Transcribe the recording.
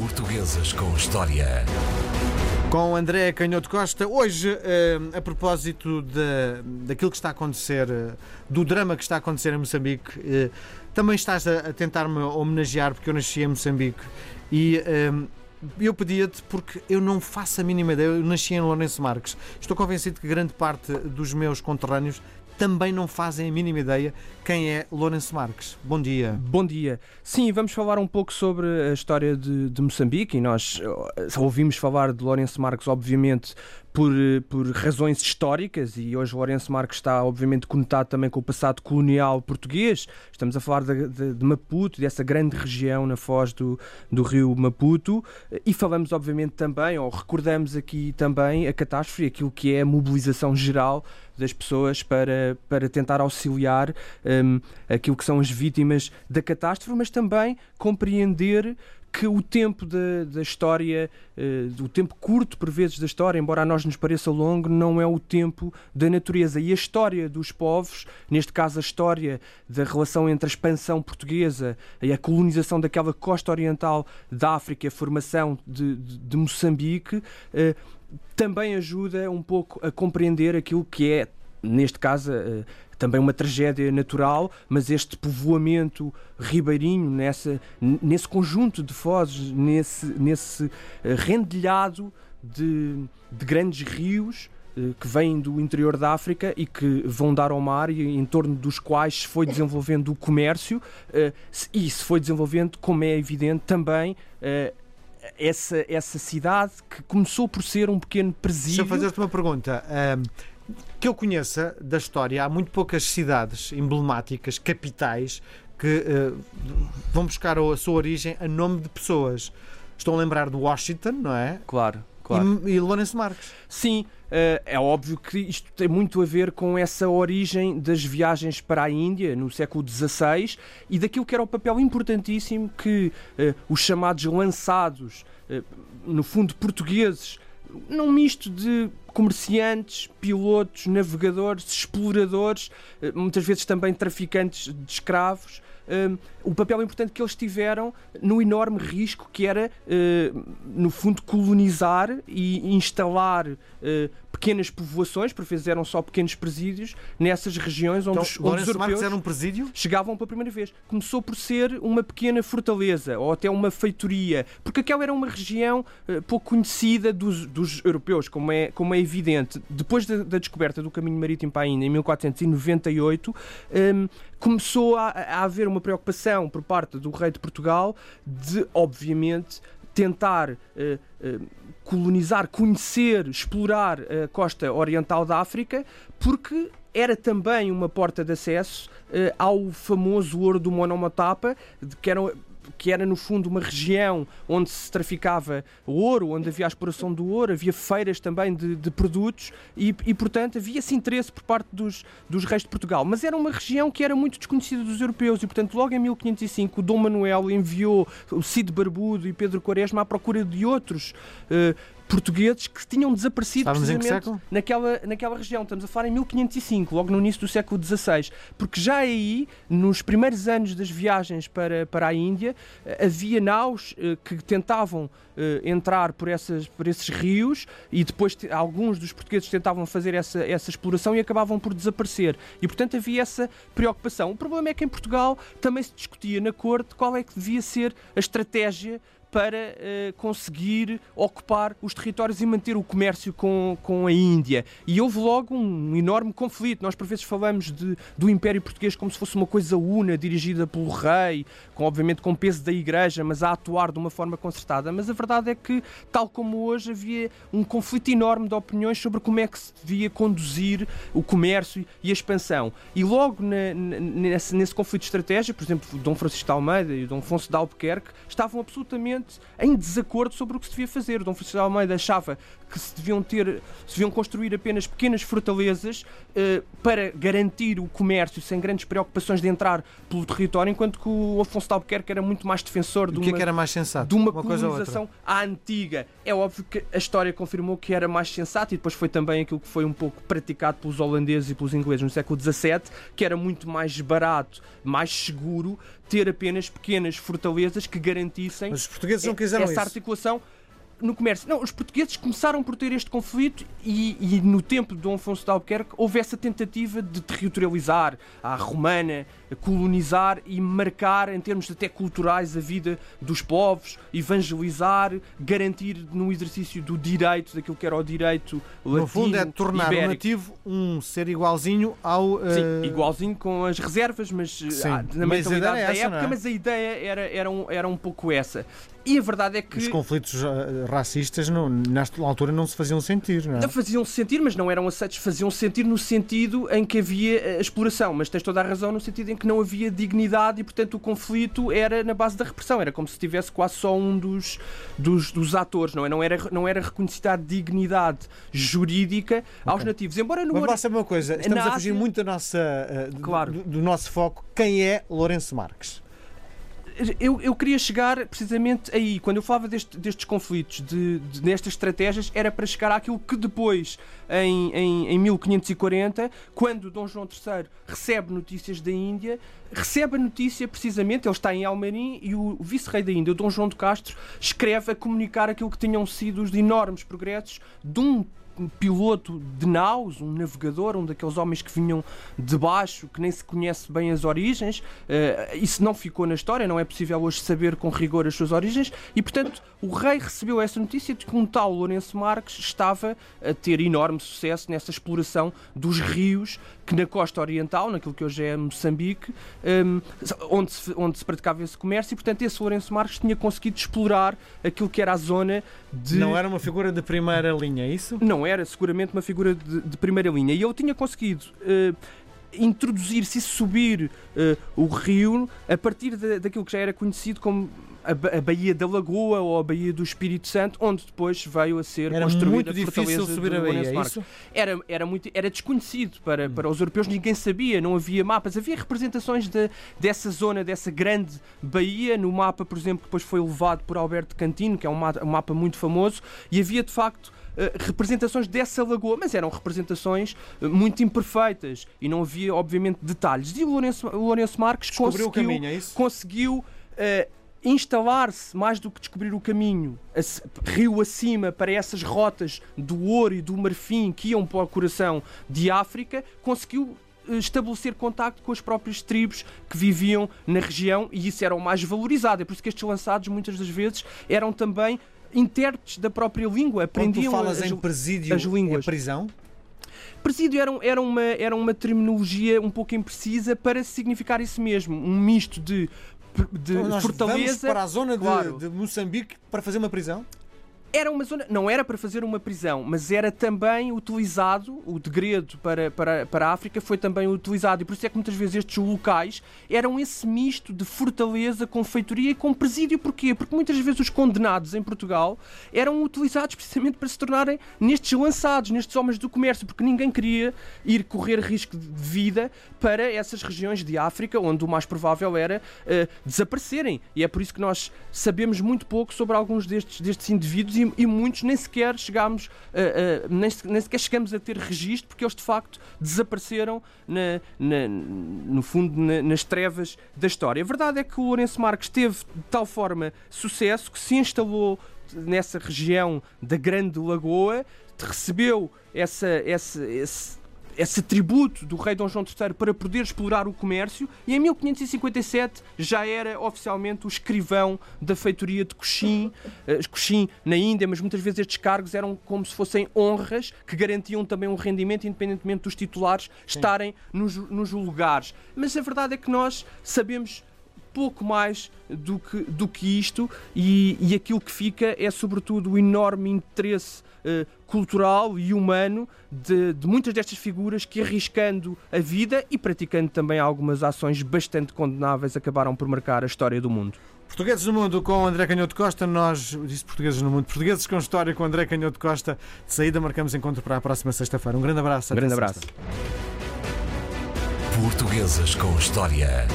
Portuguesas com História. Com André Canhoto Costa, hoje, eh, a propósito de, daquilo que está a acontecer, eh, do drama que está a acontecer em Moçambique, eh, também estás a, tentar-me homenagear, porque eu nasci em Moçambique e eu pedia-te porque eu não faço a mínima ideia. Eu nasci em Lourenço Marques. Estou convencido que grande parte dos meus conterrâneos também não fazem a mínima ideia quem é Lourenço Marques. Bom dia. Bom dia. Sim, vamos falar um pouco sobre a história de, de Moçambique e nós uh, ouvimos falar de Lourenço Marques, obviamente, por, por razões históricas e hoje Lourenço Marques está obviamente conectado também com o passado colonial português. Estamos a falar de, de, de, Maputo, dessa grande região na foz do, do rio Maputo e falamos obviamente também, ou recordamos aqui também a catástrofe, aquilo que é a mobilização geral das pessoas para, para tentar auxiliar um, aquilo que são as vítimas da catástrofe, mas também compreender que o tempo da, da história, uh, o tempo curto por vezes da história, embora a nós nos pareça longo, não é o tempo da natureza. E a história dos povos, neste caso a história da relação entre a expansão portuguesa e a colonização daquela costa oriental da África, a formação de, de, de Moçambique, uh, também ajuda um pouco a compreender aquilo que é, neste caso, uh, também uma tragédia natural, mas este povoamento ribeirinho, nessa, nesse conjunto de fozes, nesse, nesse eh, rendilhado de, de grandes rios eh, que vêm do interior da África e que vão dar ao mar e em torno dos quais se foi desenvolvendo o comércio eh, e se foi desenvolvendo, como é evidente, também essa, essa cidade que começou por ser um pequeno presídio. Deixa eu fazer-te uma pergunta. Um, que eu conheça da história, há muito poucas cidades emblemáticas, capitais, que uh, vão buscar a sua origem a nome de pessoas. Estão a lembrar de Washington, não é? Claro, claro. E, e Lourenço Marques. Sim, uh, é óbvio que isto tem muito a ver com essa origem das viagens para a Índia no século XVI e daquilo que era o papel importantíssimo que uh, os chamados lançados, no fundo portugueses, num misto de comerciantes, pilotos, navegadores, exploradores, eh, muitas vezes também traficantes de escravos, um, o papel importante que eles tiveram no enorme risco que era, uh, no fundo, colonizar e instalar uh, pequenas povoações, por vezes eram só pequenos presídios, nessas regiões onde, então, os, onde os europeus era um presídio? chegavam pela primeira vez. Começou por ser uma pequena fortaleza ou até uma feitoria, porque aquela era uma região uh, pouco conhecida dos, dos, europeus, como é, como é evidente. Depois da, da descoberta do caminho marítimo para a Índia, em 1498, um, começou a, a haver uma preocupação por parte do rei de Portugal de, obviamente, tentar uh, uh, colonizar, conhecer, explorar a costa oriental da África, porque era também uma porta de acesso uh, ao famoso ouro do Monomotapa, que era que era no fundo uma região onde se traficava ouro, onde havia a exploração do ouro, havia feiras também de, de produtos e, e, portanto, havia-se interesse por parte dos, dos reis de Portugal. Mas era uma região que era muito desconhecida dos europeus e, portanto, logo em 1505, o Dom Manuel enviou o Cid Barbudo e Pedro Quaresma à procura de outros uh, portugueses que tinham desaparecido Estávamos precisamente naquela, naquela região. Estamos a falar em 1505, logo no início do século XVI, porque já aí, nos primeiros anos das viagens para, para a Índia, eh, havia naus eh, que tentavam eh, entrar por, essas, por esses rios e depois alguns dos portugueses tentavam fazer essa, essa exploração e acabavam por desaparecer. E, portanto, havia essa preocupação. O problema é que em Portugal também se discutia na corte qual é que devia ser a estratégia para uh, conseguir ocupar os territórios e manter o comércio com, com a Índia. E houve logo um enorme conflito. Nós, por vezes, falamos de, do Império Português como se fosse uma coisa una, dirigida pelo rei, com, obviamente com peso da Igreja, mas a atuar de uma forma concertada. Mas a verdade é que, tal como hoje, havia um conflito enorme de opiniões sobre como é que se devia conduzir o comércio e a expansão. E logo na, nesse, nesse conflito de estratégia, por exemplo, Dom Francisco de Almeida e Dom Afonso de Albuquerque estavam absolutamente em desacordo sobre o que se devia fazer. Dom Francisco de Almeida achava que se deviam ter, se deviam construir apenas pequenas fortalezas uh, para garantir o comércio sem grandes preocupações de entrar pelo território, enquanto que o Afonso de Albuquerque era muito mais defensor de uma, que é que era mais sensato? De uma, uma colonização à antiga. É óbvio que a história confirmou que era mais sensato e depois foi também aquilo que foi um pouco praticado pelos holandeses e pelos ingleses no século XVII, que era muito mais barato, mais seguro ter apenas pequenas fortalezas que garantissem Mas os portugueses não quiseram essa isso. articulação no comércio. Não, os portugueses começaram por ter este conflito e, e no tempo de Dom Afonso de Albuquerque houve essa tentativa de territorializar a romana, colonizar e marcar em termos até culturais a vida dos povos, evangelizar, garantir no exercício do direito, daquilo que era o direito latino, No fundo é tornar o ibérico. nativo um ser igualzinho ao. Sim, eh, igualzinho com as reservas, mas Sim, ah, na mas a mentalidade é da essa, época, não é? mas a ideia era, era, um, era um pouco essa. E a verdade é que Os conflitos eh, racistas não, nesta altura não se faziam sentir, não é? faziam-se sentir, mas não eram aceitos, faziam-se sentir no sentido em que havia eh, exploração, mas tens toda a razão no sentido em que não havia dignidade e, portanto, o conflito era na base da repressão, era como se tivesse quase só um dos, dos, dos atores, não, é? não, era, não era reconhecida a dignidade jurídica aos nativos. Embora no Mas uma coisa, estamos a fugir Ásia- muito da nossa, eh, do- Claro. do, do nosso foco. Quem é Lourenço Marques? Eu, eu queria chegar precisamente aí, quando eu falava deste- destes conflitos, de, de- destas estratégias, era para chegar àquilo que depois, em, em, em 1540, quando Dom João III recebe notícias da Índia, recebe a notícia precisamente, ele está em Almarim e o vice-rei da Índia, o Dom João de Castro, escreve a comunicar aquilo que tinham sido os enormes progressos de um piloto de naus, um navegador, um daqueles homens que vinham de baixo, que nem se conhece bem as origens. Eh, isso não ficou na história, não é possível hoje saber com rigor as suas origens. E, portanto, o rei recebeu essa notícia de que um tal Lourenço Marques estava a ter enorme sucesso nessa exploração dos rios que na costa oriental, naquilo que hoje é Moçambique, hum, onde, se, onde se praticava esse comércio. E, portanto, esse Lourenço Marques tinha conseguido explorar aquilo que era a zona de Não era uma figura de primeira linha, é isso? não era seguramente uma figura de, de primeira linha. E ele tinha conseguido eh, introduzir-se e subir eh, o rio a partir da- daquilo que já era conhecido como a, Ba- a Baía da Lagoa ou a Baía do Espírito Santo, onde depois veio a ser Era construída muito a difícil subir a Baía, é isso? Era, era, muito, era desconhecido para, para os europeus, ninguém sabia, não havia mapas. Havia representações de, dessa zona, dessa grande baía, no mapa, por exemplo, que depois foi levado por Alberto Cantino, que é um ma- um mapa muito famoso, e havia de facto eh, representações dessa lagoa, mas eram representações eh, muito imperfeitas e não havia, obviamente, detalhes. E o Lourenço, o Lourenço Marques Descobriu o conseguiu, caminho, é conseguiu eh, instalar-se, mais do que descobrir o caminho, rio acima para essas rotas do ouro e do marfim que iam para o coração de África, conseguiu eh, estabelecer contacto com as próprias tribos que viviam na região e isso era o mais valorizado. É por isso que estes lançados muitas das vezes eram também intérpretes da própria língua, Quando tu aprendiam falas as, em presídio, as línguas. é prisão? Presídio era, era, uma, era uma terminologia um pouco imprecisa para significar isso mesmo, um misto de, de Então, nós vamos fortaleza. para a zona de, claro. de Moçambique para fazer uma prisão? Era uma zona, não era para fazer uma prisão, mas era também utilizado, o degredo para, para, para a África foi também utilizado, e por isso é que muitas vezes estes locais eram esse misto de fortaleza com feitoria e com presídio. Porquê? Porque muitas vezes os condenados em Portugal eram utilizados precisamente para se tornarem nestes lançados, nestes homens do comércio, porque ninguém queria ir correr risco de vida para essas regiões de África, onde o mais provável era eh, desaparecerem. E é por isso que nós sabemos muito pouco sobre alguns destes, destes indivíduos e, e muitos nem sequer chegámos, eh, eh, nem, nem sequer chegamos a ter registro, porque eles de facto desapareceram na- na- no fundo na- nas trevas da história. A verdade é que o Lourenço Marques teve de tal forma sucesso que se instalou nessa região da Grande Lagoa, recebeu essa, essa, esse, esse tributo do rei Dom João III para poder explorar o comércio e em 1557 já era oficialmente o escrivão da feitoria de Coxim, eh, Coxim na Índia, mas muitas vezes estes cargos eram como se fossem honras que garantiam também um rendimento independentemente dos titulares estarem nos, nos lugares. Mas a verdade é que nós sabemos pouco mais do que, do que isto e, e aquilo que fica é sobretudo o enorme interesse eh, cultural e humano de, de muitas destas figuras que arriscando a vida e praticando também algumas ações bastante condenáveis acabaram por marcar a história do mundo. Portugueses no Mundo com André Canhoto Costa. Nós, disse Portugueses no Mundo, Portugueses com História com André Canhoto Costa. De saída, marcamos encontro para a próxima sexta-feira. Um grande abraço. Um até grande abraço. Portuguesas com História.